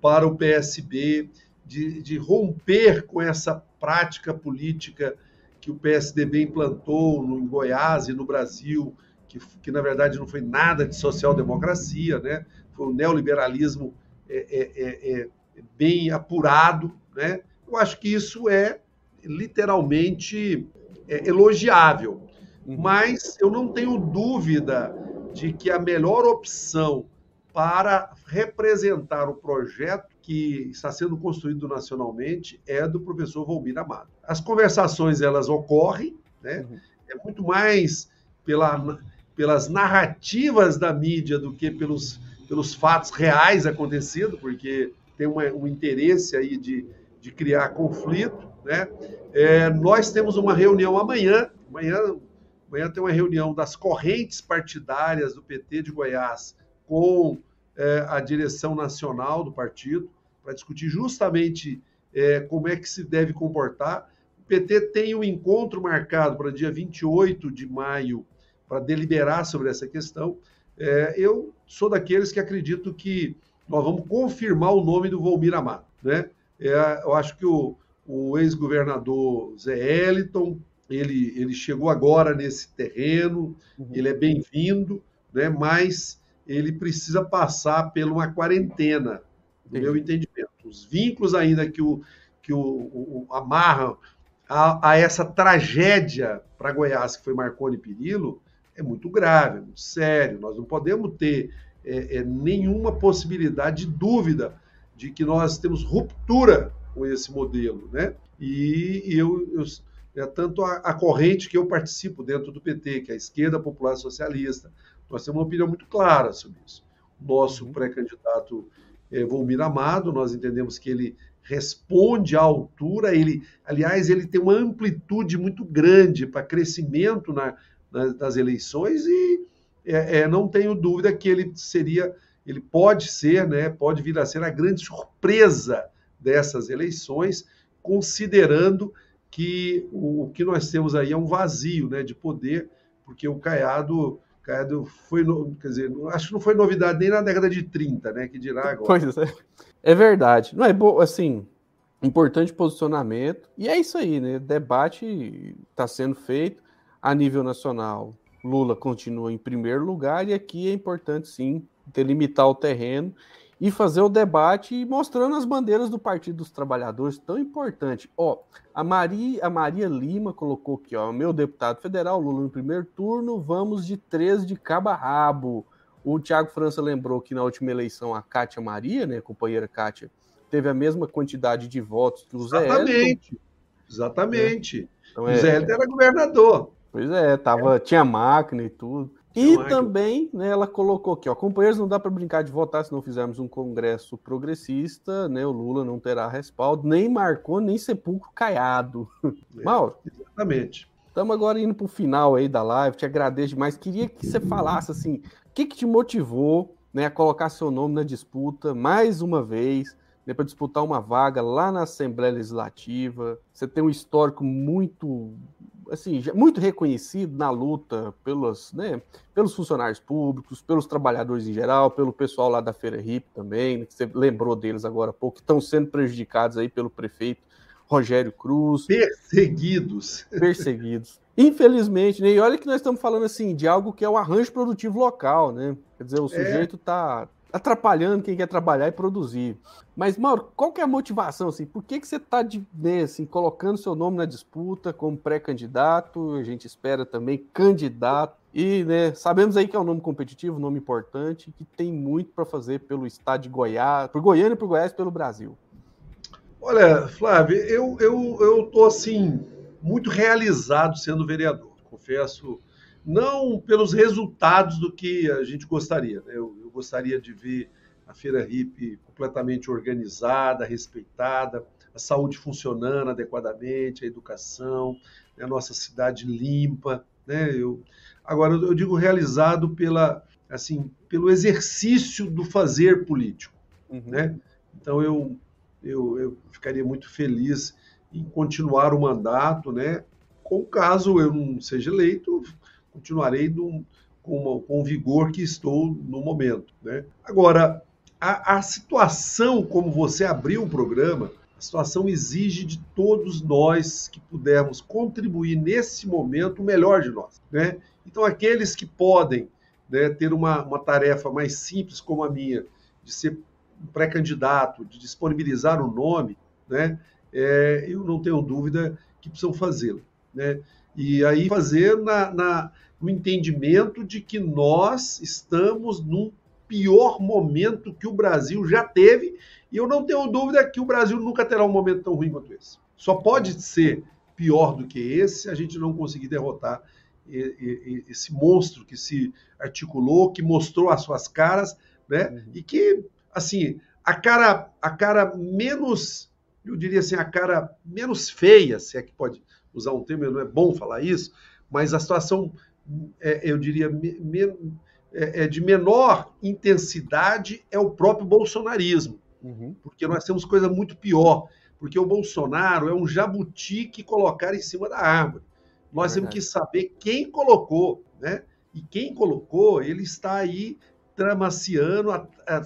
para o PSB, de, de romper com essa prática política que o PSDB implantou no, em Goiás e no Brasil, que, que na verdade não foi nada de social-democracia, né? foi um neoliberalismo é, é, é, é, bem apurado. Né? Eu acho que isso é literalmente elogiável, uhum. mas eu não tenho dúvida de que a melhor opção para representar o projeto que está sendo construído nacionalmente é do professor Volmir Amado. As conversações elas ocorrem, né? Uhum. É muito mais pela, pelas narrativas da mídia do que pelos, pelos fatos reais acontecendo, porque tem uma, um interesse aí de, de criar conflito, né? É, nós temos uma reunião amanhã, amanhã, amanhã tem uma reunião das correntes partidárias do PT de Goiás com é, a direção nacional do partido para discutir justamente é, como é que se deve comportar. O PT tem um encontro marcado para dia 28 de maio para deliberar sobre essa questão. É, eu sou daqueles que acredito que nós vamos confirmar o nome do Volmir Amado. Né? É, eu acho que o, o ex-governador Zé Eliton, ele, ele chegou agora nesse terreno, uhum. ele é bem-vindo, né? mas ele precisa passar por uma quarentena no meu entendimento. Os vínculos ainda que o, que o, o, o amarram a, a, essa tragédia para Goiás, que foi Marconi Perillo, é muito grave, é muito sério. Nós não podemos ter é, é, nenhuma possibilidade de dúvida de que nós temos ruptura com esse modelo, né? E, e eu, eu é, tanto a, a, corrente que eu participo dentro do PT, que é a esquerda popular socialista, nós temos uma opinião muito clara sobre isso. Nosso uhum. pré-candidato é, Volmir Amado, nós entendemos que ele responde à altura, ele, aliás, ele tem uma amplitude muito grande para crescimento na, na, nas eleições e é, é, não tenho dúvida que ele seria, ele pode ser, né, pode vir a ser a grande surpresa dessas eleições, considerando que o, o que nós temos aí é um vazio né, de poder, porque o Caiado Caiado foi, quer dizer, acho que não foi novidade nem na década de 30, né? Que dirá agora. Pois é. É verdade. Não é bom, assim, importante posicionamento. E é isso aí, né? Debate está sendo feito a nível nacional. Lula continua em primeiro lugar e aqui é importante sim delimitar o terreno e fazer o debate mostrando as bandeiras do Partido dos Trabalhadores, tão importante. Ó, a Maria, a Maria Lima colocou aqui, ó, meu deputado federal, Lula no primeiro turno, vamos de três de cabo a rabo. O Tiago França lembrou que na última eleição a Cátia Maria, né, a companheira Cátia, teve a mesma quantidade de votos que o Zé Exatamente. Exatamente. É. Então, o Zé é... era governador. Pois é, tava, é. tinha máquina e tudo. E é também né, ela colocou aqui, ó, companheiros, não dá para brincar de votar se não fizermos um congresso progressista, né? O Lula não terá respaldo, nem marcou, nem sepulcro caiado. É, Mauro. Exatamente. Estamos agora indo para o final aí da live, te agradeço demais. Queria que você falasse assim, o que, que te motivou né, a colocar seu nome na disputa mais uma vez, né, para disputar uma vaga lá na Assembleia Legislativa. Você tem um histórico muito assim, muito reconhecido na luta pelos, né, pelos funcionários públicos, pelos trabalhadores em geral, pelo pessoal lá da Feira RIP também, né, que você lembrou deles agora há pouco, que estão sendo prejudicados aí pelo prefeito Rogério Cruz. Perseguidos. Perseguidos. Infelizmente, né? E olha que nós estamos falando assim de algo que é o arranjo produtivo local, né? Quer dizer, o é. sujeito está atrapalhando quem quer trabalhar e produzir. Mas, Mauro, qual que é a motivação? Assim? Por que, que você está né, assim, colocando seu nome na disputa como pré-candidato? A gente espera também candidato. E né, sabemos aí que é um nome competitivo, um nome importante, que tem muito para fazer pelo estado de Goiás, por Goiânia, por Goiás, pelo Brasil. Olha, Flávio, eu eu eu tô assim muito realizado sendo vereador. Confesso, não pelos resultados do que a gente gostaria. Né? Eu, eu gostaria de ver a Feira RIP completamente organizada, respeitada, a saúde funcionando adequadamente, a educação, né, a nossa cidade limpa. Né? Eu, agora, eu digo realizado pela, assim, pelo exercício do fazer político. Uhum. Né? Então, eu, eu, eu ficaria muito feliz em continuar o mandato, né? Com caso eu não seja eleito, continuarei com, com o vigor que estou no momento. Né? Agora, a, a situação, como você abriu o programa, a situação exige de todos nós que pudermos contribuir nesse momento o melhor de nós. Né? Então, aqueles que podem né, ter uma, uma tarefa mais simples como a minha, de ser pré-candidato, de disponibilizar o nome, né, é, eu não tenho dúvida que precisam fazê-lo. Né? E aí fazer na, na, no entendimento de que nós estamos num pior momento que o Brasil já teve, e eu não tenho dúvida que o Brasil nunca terá um momento tão ruim quanto esse. Só pode ser pior do que esse se a gente não conseguir derrotar esse monstro que se articulou, que mostrou as suas caras, né? Uhum. E que, assim, a cara, a cara menos, eu diria assim, a cara menos feia, se é que pode usar um termo, não é bom falar isso, mas a situação, é, eu diria, é, é, de menor intensidade é o próprio bolsonarismo. Uhum. Porque nós temos coisa muito pior. Porque o Bolsonaro é um jabuti que colocaram em cima da árvore. Nós é temos que saber quem colocou, né? E quem colocou, ele está aí tramaciando,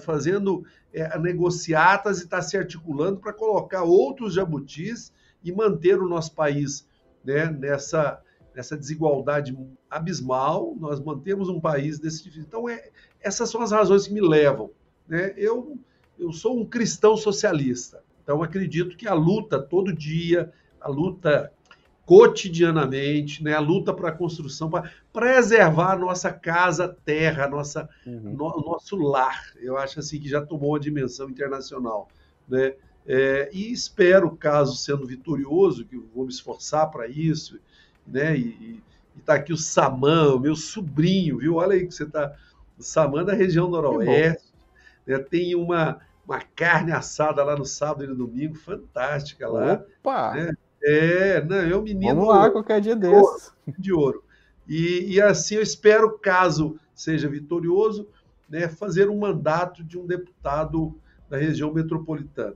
fazendo é, negociatas e está se articulando para colocar outros jabutis e manter o nosso país né, nessa, nessa desigualdade abismal, nós mantemos um país desse tipo. Então, é, essas são as razões que me levam. Né? Eu, eu sou um cristão socialista. Então, acredito que a luta todo dia, a luta cotidianamente, né, a luta para a construção, para preservar a nossa casa, terra, nossa, uhum. no, nosso lar. Eu acho assim que já tomou uma dimensão internacional. Né? É, e espero, caso sendo vitorioso, que vou me esforçar para isso, né? E está aqui o Samã, o meu sobrinho, viu? Olha aí que você está. O Samã da região noroeste. Né? Tem uma, uma carne assada lá no sábado e no domingo, fantástica lá. Opa! Né? É, não, é um menino. Vamos lá qualquer dia de ouro, De ouro. E, e assim eu espero, caso seja vitorioso, né, fazer um mandato de um deputado da região metropolitana.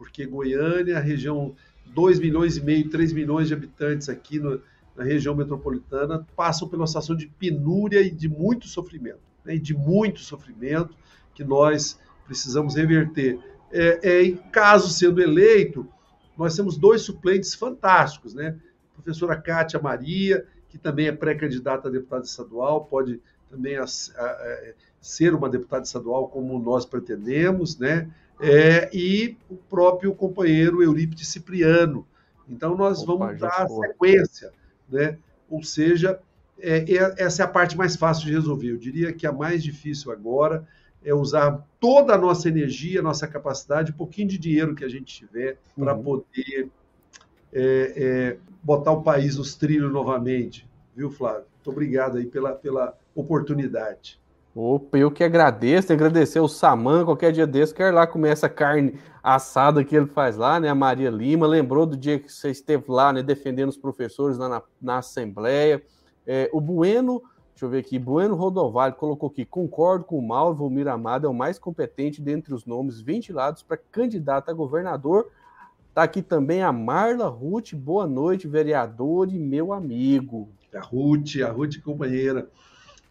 Porque Goiânia, região 2 milhões e meio, 3 milhões de habitantes aqui no, na região metropolitana, passam pela situação de penúria e de muito sofrimento. Né, e de muito sofrimento que nós precisamos reverter. É, é, caso sendo eleito, nós temos dois suplentes fantásticos, né? A professora Kátia Maria, que também é pré-candidata a deputada estadual, pode também a, a, a, ser uma deputada estadual como nós pretendemos, né? É, e o próprio companheiro Eurípides Cipriano. Então, nós Opa, vamos dar a sequência, né? Ou seja, é, é, essa é a parte mais fácil de resolver. Eu diria que a mais difícil agora é usar toda a nossa energia, nossa capacidade, um pouquinho de dinheiro que a gente tiver para uhum. poder é, é, botar o país nos trilhos novamente. Viu, Flávio? Muito obrigado aí pela, pela oportunidade. Opa, eu que agradeço, agradecer o Saman, qualquer dia desse, quer lá comer essa carne assada que ele faz lá, né? A Maria Lima, lembrou do dia que você esteve lá, né, defendendo os professores lá na, na Assembleia. É, o Bueno Deixa eu ver aqui. Bueno Rodovalho colocou aqui: concordo com o Mauro, Volmir Amado é o mais competente dentre os nomes ventilados para candidato a governador. Está aqui também a Marla Ruth. Boa noite, vereador e meu amigo. A Ruth, a Ruth companheira.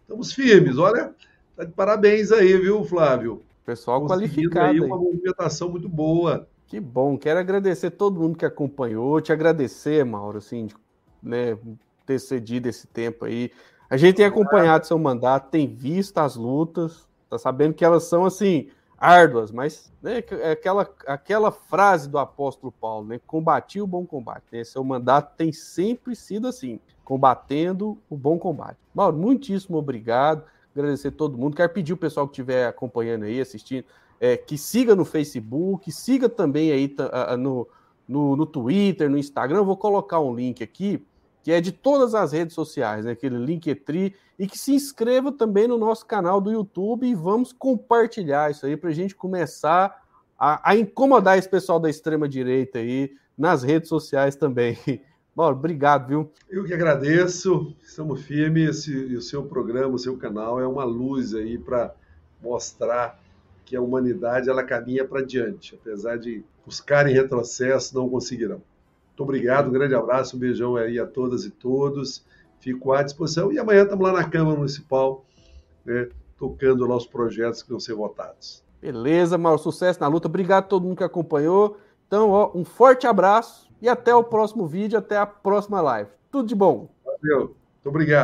Estamos firmes, olha. Tá de parabéns aí, viu, Flávio? Pessoal qualificado. Aí uma movimentação muito boa. Que bom. Quero agradecer todo mundo que acompanhou. Te agradecer, Mauro, assim, né, ter cedido esse tempo aí. A gente tem acompanhado seu mandato, tem visto as lutas, tá sabendo que elas são assim árduas, mas né, é aquela, aquela frase do apóstolo Paulo, né? Combati o bom combate. Né? Seu mandato tem sempre sido assim, combatendo o bom combate. Mauro, muitíssimo obrigado. Agradecer a todo mundo. Quero pedir o pessoal que estiver acompanhando aí, assistindo, é, que siga no Facebook, siga também aí no, no, no Twitter, no Instagram. Eu vou colocar um link aqui que é de todas as redes sociais, né? aquele Linktree, e que se inscreva também no nosso canal do YouTube e vamos compartilhar isso aí para a gente começar a, a, incomodar esse pessoal da extrema direita aí nas redes sociais também. Mauro, obrigado, viu? Eu que agradeço, estamos firmes, esse, o seu programa, o seu canal é uma luz aí para mostrar que a humanidade ela caminha para diante, apesar de buscarem retrocesso, não conseguirão. Muito obrigado, um grande abraço, um beijão aí a todas e todos. Fico à disposição. E amanhã estamos lá na Câmara Municipal, né, tocando lá os projetos que vão ser votados. Beleza, Mauro, sucesso na luta. Obrigado a todo mundo que acompanhou. Então, ó, um forte abraço e até o próximo vídeo, até a próxima live. Tudo de bom. Valeu, muito obrigado.